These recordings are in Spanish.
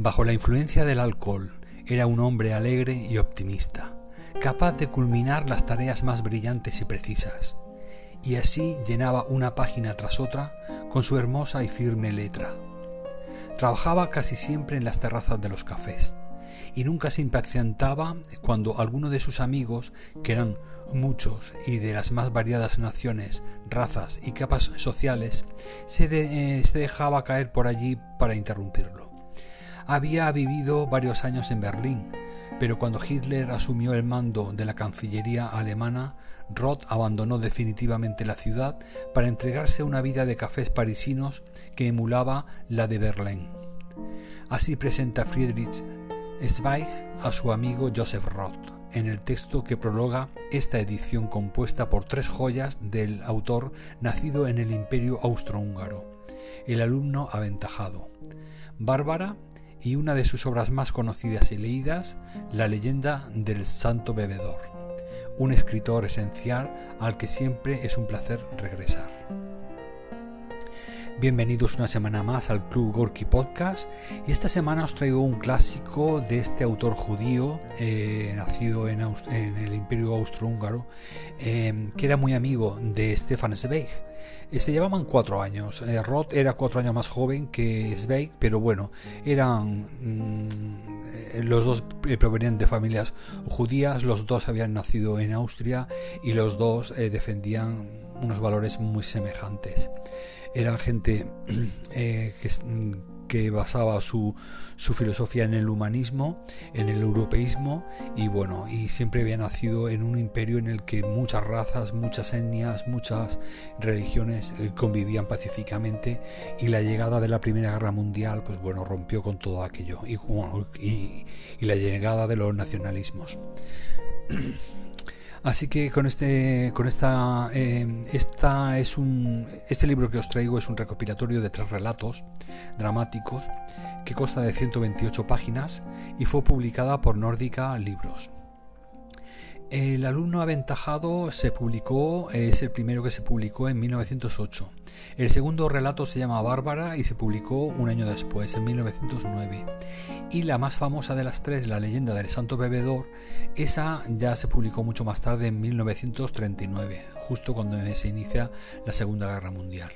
Bajo la influencia del alcohol, era un hombre alegre y optimista, capaz de culminar las tareas más brillantes y precisas, y así llenaba una página tras otra con su hermosa y firme letra. Trabajaba casi siempre en las terrazas de los cafés, y nunca se impacientaba cuando alguno de sus amigos, que eran muchos y de las más variadas naciones, razas y capas sociales, se, eh, se dejaba caer por allí para interrumpirlo. Había vivido varios años en Berlín, pero cuando Hitler asumió el mando de la Cancillería alemana, Roth abandonó definitivamente la ciudad para entregarse a una vida de cafés parisinos que emulaba la de Berlín. Así presenta Friedrich Zweig a su amigo Joseph Roth en el texto que prologa esta edición compuesta por tres joyas del autor nacido en el Imperio Austrohúngaro, el alumno aventajado. Bárbara y una de sus obras más conocidas y leídas, La leyenda del santo bebedor, un escritor esencial al que siempre es un placer regresar. Bienvenidos una semana más al Club Gorky Podcast y esta semana os traigo un clásico de este autor judío eh, nacido en, el Imperio Austrohúngaro eh, que era muy amigo de Stefan Zweig. Eh, se llevaban cuatro años. Roth era cuatro años más joven que Zweig, pero bueno, eran mm, los dos provenían de familias judías, los dos habían nacido en Austria y los dos defendían unos valores muy semejantes era gente eh, que, basaba su, su, filosofía en el humanismo, en el europeísmo y bueno, y siempre había nacido en un imperio en el que muchas razas, muchas etnias, muchas religiones eh, convivían pacíficamente y la llegada de la Primera Guerra Mundial, pues bueno, rompió con todo aquello y, y, y la llegada de los nacionalismos. Así que con este, con esta, eh, esta es un, este libro que os traigo es un recopilatorio de tres relatos dramáticos que consta de 128 páginas y fue publicada por Nórdica Libros. El alumno aventajado se publicó, es el primero que se publicó en 1908. El segundo relato se llama Bárbara y se publicó un año después, en 1909. Y la más famosa de las tres, La leyenda del santo bebedor, esa ya se publicó mucho más tarde, en 1939, justo cuando se inicia la Segunda Guerra Mundial.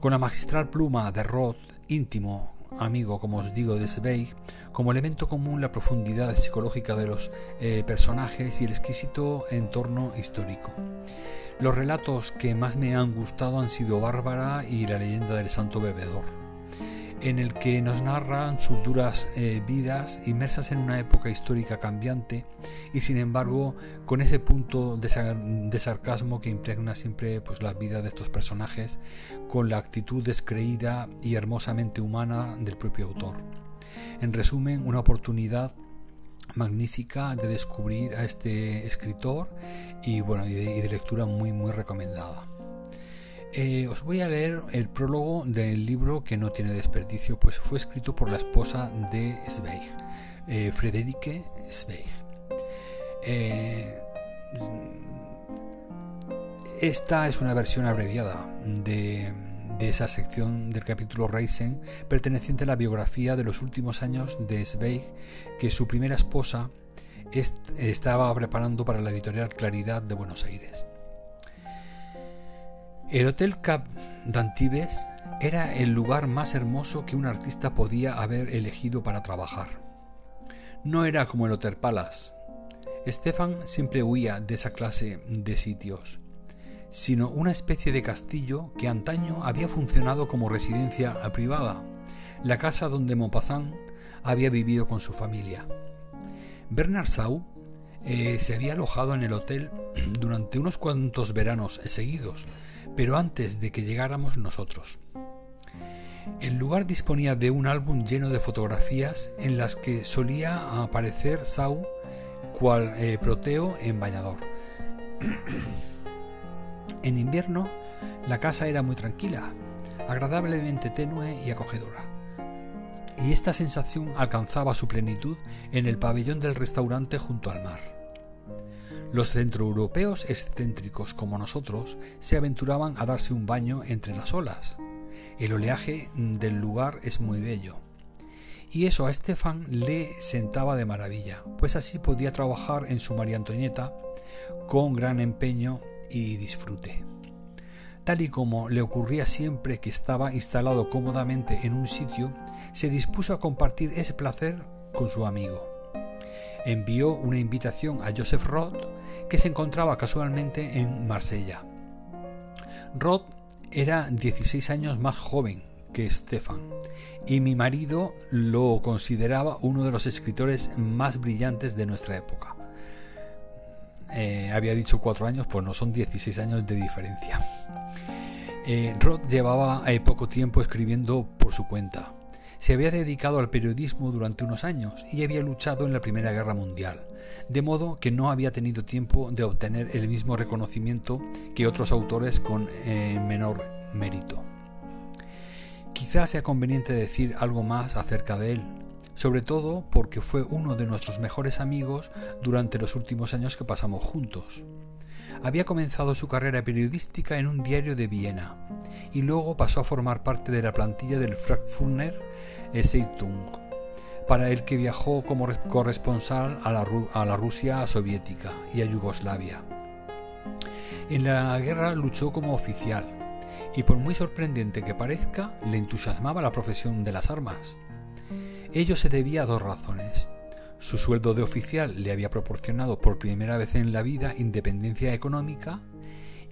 Con la magistral pluma de Roth, íntimo amigo, como os digo, de Zweig, como elemento común la profundidad psicológica de los eh, personajes y el exquisito entorno histórico. Los relatos que más me han gustado han sido Bárbara y la leyenda del santo bebedor, en el que nos narran sus duras eh, vidas inmersas en una época histórica cambiante y sin embargo con ese punto de, sarcasmo que impregna siempre pues, la vida de estos personajes con la actitud descreída y hermosamente humana del propio autor. En resumen, una oportunidad magnífica de descubrir a este escritor y bueno y de, lectura muy muy recomendada. Eh, os voy a leer el prólogo del libro que no tiene desperdicio, pues fue escrito por la esposa de Zweig, eh, Frederike Zweig. Eh, esta es una versión abreviada de de esa sección del capítulo Reisen perteneciente a la biografía de los últimos años de Zweig que su primera esposa estaba preparando para la editorial Claridad de Buenos Aires. El Hotel Cap d'Antibes era el lugar más hermoso que un artista podía haber elegido para trabajar. No era como el Hotel Palace. Stefan siempre huía de esa clase de sitios sino una especie de castillo que antaño había funcionado como residencia privada, la casa donde Maupassant había vivido con su familia. Bernard Shaw eh, se había alojado en el hotel durante unos cuantos veranos seguidos, pero antes de que llegáramos nosotros. El lugar disponía de un álbum lleno de fotografías en las que solía aparecer Shaw cual eh, proteo en bañador. En invierno, la casa era muy tranquila, agradablemente tenue y acogedora. Y esta sensación alcanzaba su plenitud en el pabellón del restaurante junto al mar. Los centroeuropeos excéntricos como nosotros se aventuraban a darse un baño entre las olas. El oleaje del lugar es muy bello. Y eso a Stefan le sentaba de maravilla, pues así podía trabajar en su María Antonieta con gran empeño y disfrute. Tal y como le ocurría siempre que estaba instalado cómodamente en un sitio, se dispuso a compartir ese placer con su amigo. Envió una invitación a Joseph Roth, que se encontraba casualmente en Marsella. Roth era 16 años más joven que Stefan y mi marido lo consideraba uno de los escritores más brillantes de nuestra época. Eh, había dicho cuatro años, pues no son 16 años de diferencia. Eh, Roth llevaba eh, poco tiempo escribiendo por su cuenta. Se había dedicado al periodismo durante unos años y había luchado en la Primera Guerra Mundial, de modo que no había tenido tiempo de obtener el mismo reconocimiento que otros autores con eh, menor mérito. Quizás sea conveniente decir algo más acerca de él, sobre todo porque fue uno de nuestros mejores amigos durante los últimos años que pasamos juntos. Había comenzado su carrera periodística en un diario de Viena y luego pasó a formar parte de la plantilla del Frankfurter Zeitung, para el que viajó como corresponsal a la, a la Rusia soviética y a Yugoslavia. En la guerra luchó como oficial y por muy sorprendente que parezca, le entusiasmaba la profesión de las armas. Ello se debía a dos razones. Su sueldo de oficial le había proporcionado por primera vez en la vida independencia económica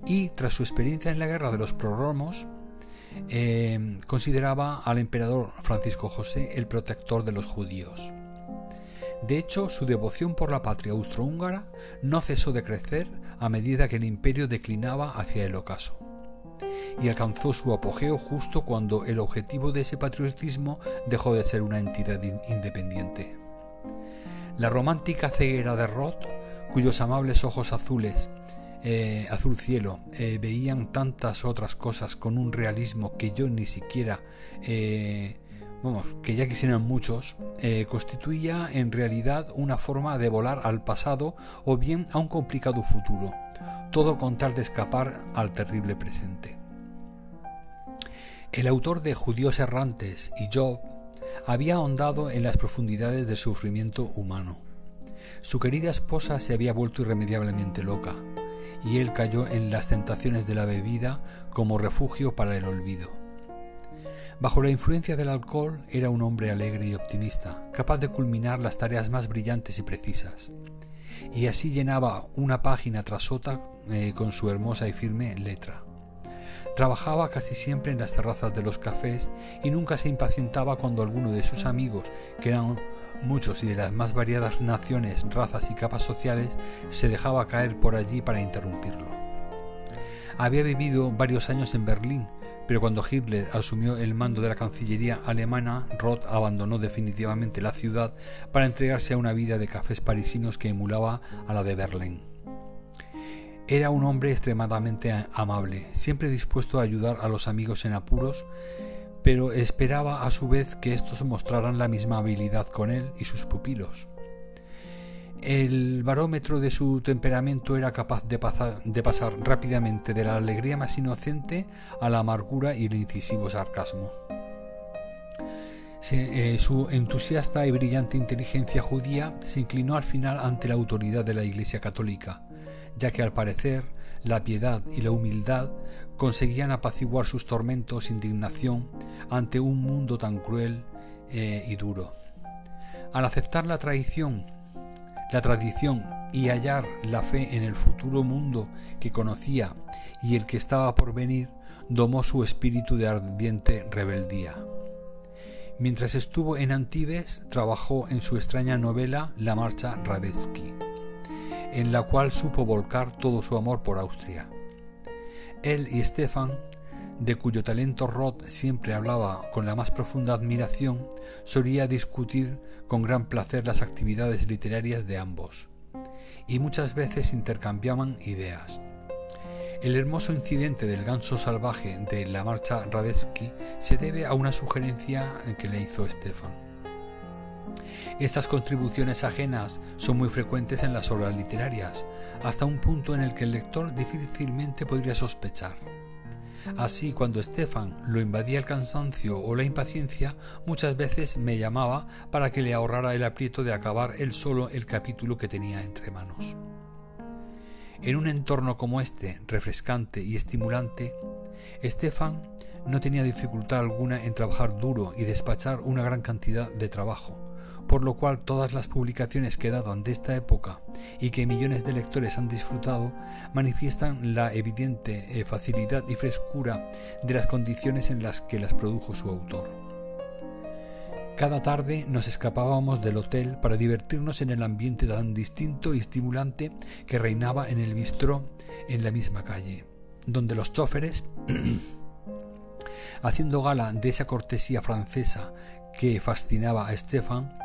y tras su experiencia en la guerra de los prorromos, eh, consideraba al emperador Francisco José el protector de los judíos. De hecho, su devoción por la patria austrohúngara no cesó de crecer a medida que el imperio declinaba hacia el ocaso y alcanzó su apogeo justo cuando el objetivo de ese patriotismo dejó de ser una entidad independiente. La romántica ceguera de Roth, cuyos amables ojos azules, eh, azul cielo, eh, veían tantas otras cosas con un realismo que yo ni siquiera, eh, vamos, que ya quisieran muchos, constituía en realidad una forma de volar al pasado o bien a un complicado futuro, todo con tal de escapar al terrible presente. El autor de Judíos errantes y Job había ahondado en las profundidades del sufrimiento humano. Su querida esposa se había vuelto irremediablemente loca, y él cayó en las tentaciones de la bebida como refugio para el olvido. Bajo la influencia del alcohol era un hombre alegre y optimista, capaz de culminar las tareas más brillantes y precisas. Y así llenaba una página tras otra eh, con su hermosa y firme letra. Trabajaba casi siempre en las terrazas de los cafés y nunca se impacientaba cuando alguno de sus amigos, que eran muchos y de las más variadas naciones, razas y capas sociales, se dejaba caer por allí para interrumpirlo. Había vivido varios años en Berlín, pero cuando Hitler asumió el mando de la Cancillería alemana, Roth abandonó definitivamente la ciudad para entregarse a una vida de cafés parisinos que emulaba a la de Berlín. Era un hombre extremadamente amable, siempre dispuesto a ayudar a los amigos en apuros, pero esperaba a su vez que estos mostraran la misma habilidad con él y sus pupilos. El barómetro de su temperamento era capaz de pasar, rápidamente de la alegría más inocente a la amargura y el incisivo sarcasmo. Eh, su entusiasta y brillante inteligencia judía se inclinó al final ante la autoridad de la Iglesia católica, ya que al parecer la piedad y la humildad conseguían apaciguar sus tormentos e indignación ante un mundo tan cruel eh, y duro. Al aceptar la traición, la tradición y hallar la fe en el futuro mundo que conocía y el que estaba por venir, domó su espíritu de ardiente rebeldía. Mientras estuvo en Antibes, trabajó en su extraña novela La Marcha Radetzky en la cual supo volcar todo su amor por Austria. Él y Stefan, de cuyo talento Roth siempre hablaba con la más profunda admiración, solía discutir con gran placer las actividades literarias de ambos, y muchas veces intercambiaban ideas. El hermoso incidente del ganso salvaje de la marcha Radetzky se debe a una sugerencia que le hizo Stefan. Estas contribuciones ajenas son muy frecuentes en las obras literarias, hasta un punto en el que el lector difícilmente podría sospechar. Así, cuando Stefan lo invadía el cansancio o la impaciencia, muchas veces me llamaba para que le ahorrara el aprieto de acabar él solo el capítulo que tenía entre manos. En un entorno como este, refrescante y estimulante, Stefan no tenía dificultad alguna en trabajar duro y despachar una gran cantidad de trabajo, por lo cual todas las publicaciones que datan de esta época y que millones de lectores han disfrutado manifiestan la evidente eh, facilidad y frescura de las condiciones en las que las produjo su autor. Cada tarde nos escapábamos del hotel para divertirnos en el ambiente tan distinto y estimulante que reinaba en el bistró en la misma calle, donde los chóferes haciendo gala de esa cortesía francesa que fascinaba a Stefan,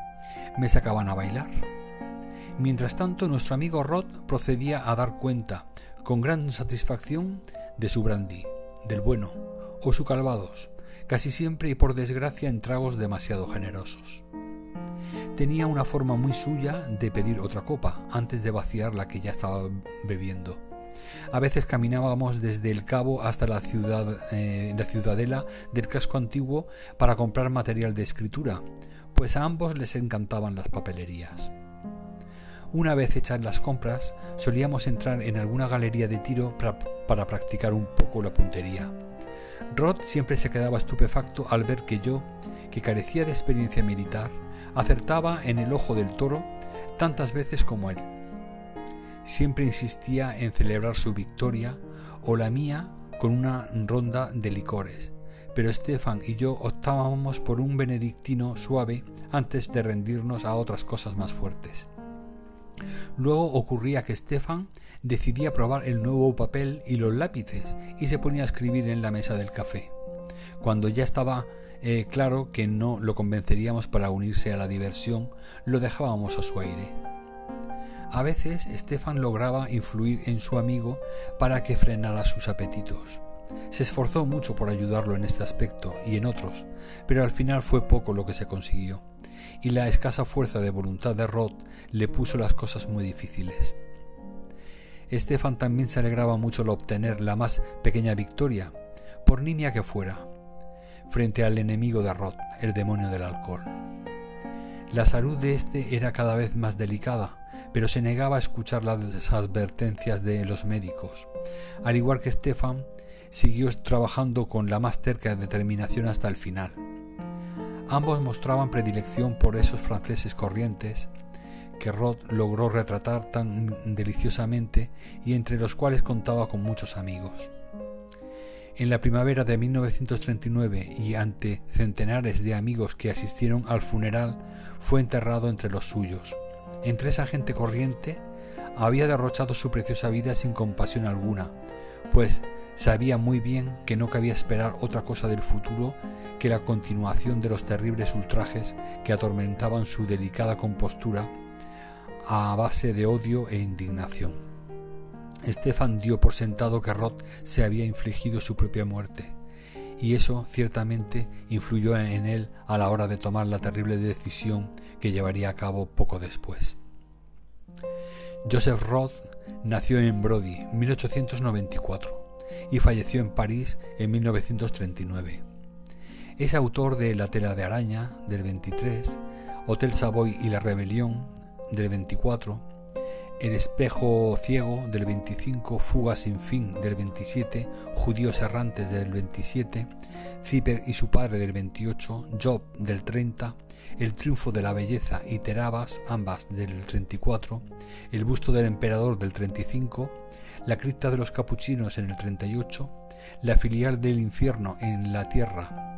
me sacaban a bailar. Mientras tanto, nuestro amigo Rod procedía a dar cuenta, con gran satisfacción, de su brandy, del bueno, o su calvados, casi siempre y por desgracia en tragos demasiado generosos. Tenía una forma muy suya de pedir otra copa antes de vaciar la que ya estaba bebiendo a veces caminábamos desde el cabo hasta la, ciudad, eh, la ciudadela del casco antiguo para comprar material de escritura, pues a ambos les encantaban las papelerías. Una vez hechas las compras, solíamos entrar en alguna galería de tiro para practicar un poco la puntería. Rod siempre se quedaba estupefacto al ver que yo, que carecía de experiencia militar, acertaba en el ojo del toro tantas veces como él siempre insistía en celebrar su victoria o la mía con una ronda de licores, pero Estefan y yo optábamos por un benedictino suave antes de rendirnos a otras cosas más fuertes. Luego ocurría que Estefan decidía probar el nuevo papel y los lápices y se ponía a escribir en la mesa del café. Cuando ya estaba eh, claro que no lo convenceríamos para unirse a la diversión, lo dejábamos a su aire. A veces Stefan lograba influir en su amigo para que frenara sus apetitos. Se esforzó mucho por ayudarlo en este aspecto y en otros, pero al final fue poco lo que se consiguió, y la escasa fuerza de voluntad de Rod le puso las cosas muy difíciles. Stefan también se alegraba mucho al obtener la más pequeña victoria, por nimia que fuera, frente al enemigo de Rod, el demonio del alcohol. La salud de éste era cada vez más delicada, pero se negaba a escuchar las advertencias de los médicos. Al igual que Stefan, siguió trabajando con la más terca determinación hasta el final. Ambos mostraban predilección por esos franceses corrientes que Rod logró retratar tan deliciosamente y entre los cuales contaba con muchos amigos. En la primavera de 1939 y ante centenares de amigos que asistieron al funeral, fue enterrado entre los suyos entre esa gente corriente, había derrochado su preciosa vida sin compasión alguna, pues sabía muy bien que no cabía esperar otra cosa del futuro que la continuación de los terribles ultrajes que atormentaban su delicada compostura a base de odio e indignación. Estefan dio por sentado que Roth se había infligido su propia muerte, y eso ciertamente influyó en él a la hora de tomar la terrible decisión que llevaría a cabo poco después. Joseph Roth nació en Brody 1894 y falleció en París en 1939. Es autor de La tela de araña del 23, Hotel Savoy y la rebelión del 24, el espejo ciego del 25, Fuga sin fin del 27, Judíos errantes del 27, Ciper y su padre del 28, Job del 30, El triunfo de la belleza y Terabas, ambas del 34, El busto del emperador del 35, La cripta de los capuchinos en el 38, La filial del infierno en la tierra,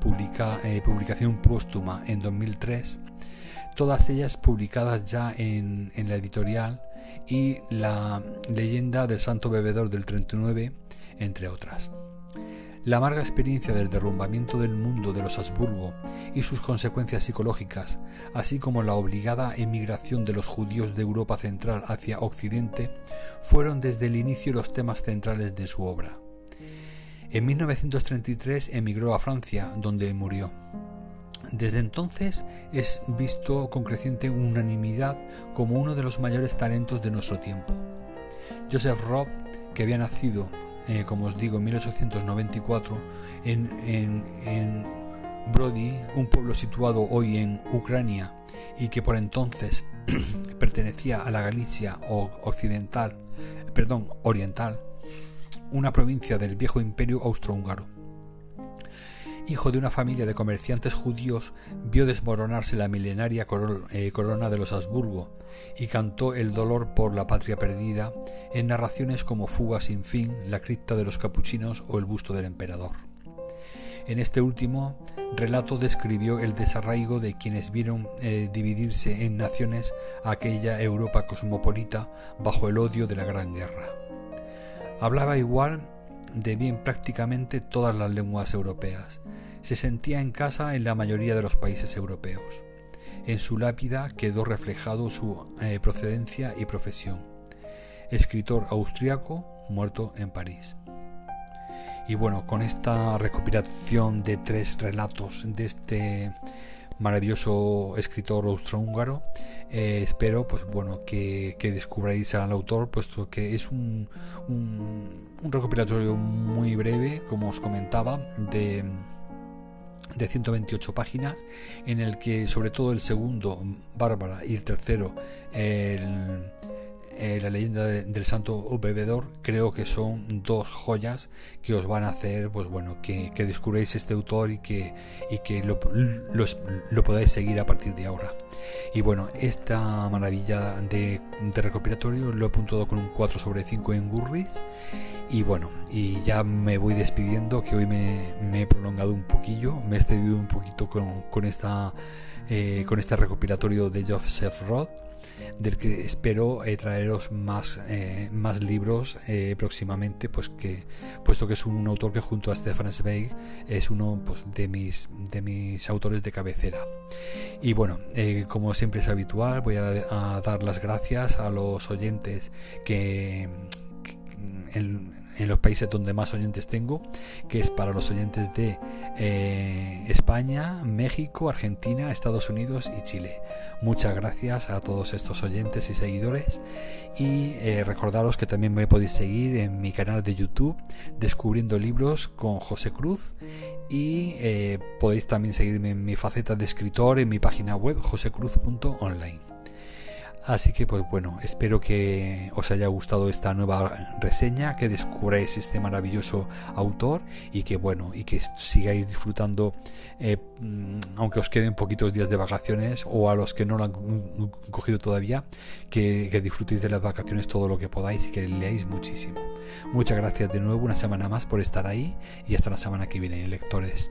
eh, publicación póstuma en 2003, todas ellas publicadas ya en, en la editorial y la leyenda del santo bebedor del 39, entre otras. La amarga experiencia del derrumbamiento del mundo de los Habsburgo y sus consecuencias psicológicas, así como la obligada emigración de los judíos de Europa Central hacia Occidente, fueron desde el inicio los temas centrales de su obra. En 1933 emigró a Francia, donde murió. Desde entonces es visto con creciente unanimidad como uno de los mayores talentos de nuestro tiempo. Joseph Robb, que había nacido eh, como os digo, en 1894 en, Brody, un pueblo situado hoy en Ucrania y que por entonces pertenecía a la Galicia occidental, perdón, oriental, una provincia del viejo imperio austrohúngaro hijo de una familia de comerciantes judíos, vio desmoronarse la milenaria eh, corona de los Habsburgo y cantó el dolor por la patria perdida en narraciones como Fuga sin fin, La cripta de los capuchinos o El busto del emperador. En este último relato describió el desarraigo de quienes vieron eh, dividirse en naciones aquella Europa cosmopolita bajo el odio de la Gran Guerra. Hablaba igual de bien prácticamente todas las lenguas europeas. Se sentía en casa en la mayoría de los países europeos. En su lápida quedó reflejado su eh, procedencia y profesión. Escritor austriaco, muerto en París. Y bueno, con esta recopilación de tres relatos de este maravilloso escritor austrohúngaro. Eh, espero pues bueno que, que, descubráis al autor, puesto que es un, un, recopilatorio muy breve, como os comentaba, de de 128 páginas en el que sobre todo el segundo Bárbara y el tercero el, eh, la leyenda del santo bebedor creo que son dos joyas que os van a hacer pues bueno que, que descubréis este autor y que, y que lo, lo, podáis seguir a partir de ahora. Y bueno esta maravilla de, recopilatorio lo he apuntado con un 4 sobre 5 en Gurris y bueno y ya me voy despidiendo que hoy me, me he prolongado un poquillo me he excedido un poquito con, con esta eh, con este recopilatorio de Joseph Roth del que espero eh, traeros más, eh, más libros eh, próximamente, pues que, puesto que es un autor que junto a Stefan Zweig es uno pues, de, mis, de mis autores de cabecera. Y bueno, como siempre es habitual, voy a, dar las gracias a los oyentes que, en los países donde más oyentes tengo, que es para los oyentes de eh, España, México, Argentina, Estados Unidos y Chile. Muchas gracias a todos estos oyentes y seguidores y eh, recordaros que también me podéis seguir en mi canal de YouTube Descubriendo Libros con José Cruz y eh, podéis también seguirme en mi faceta de escritor en mi página web josecruz.online. Así que pues bueno, espero que os haya gustado esta nueva reseña, que descubráis este maravilloso autor y que bueno, y que sigáis disfrutando, eh, mm, aunque os queden poquitos días de vacaciones o a los que no lo han cogido todavía, que, que disfrutéis de las vacaciones todo lo que podáis y que leáis muchísimo. Muchas gracias de nuevo una semana más por estar ahí y hasta la semana que viene, lectores.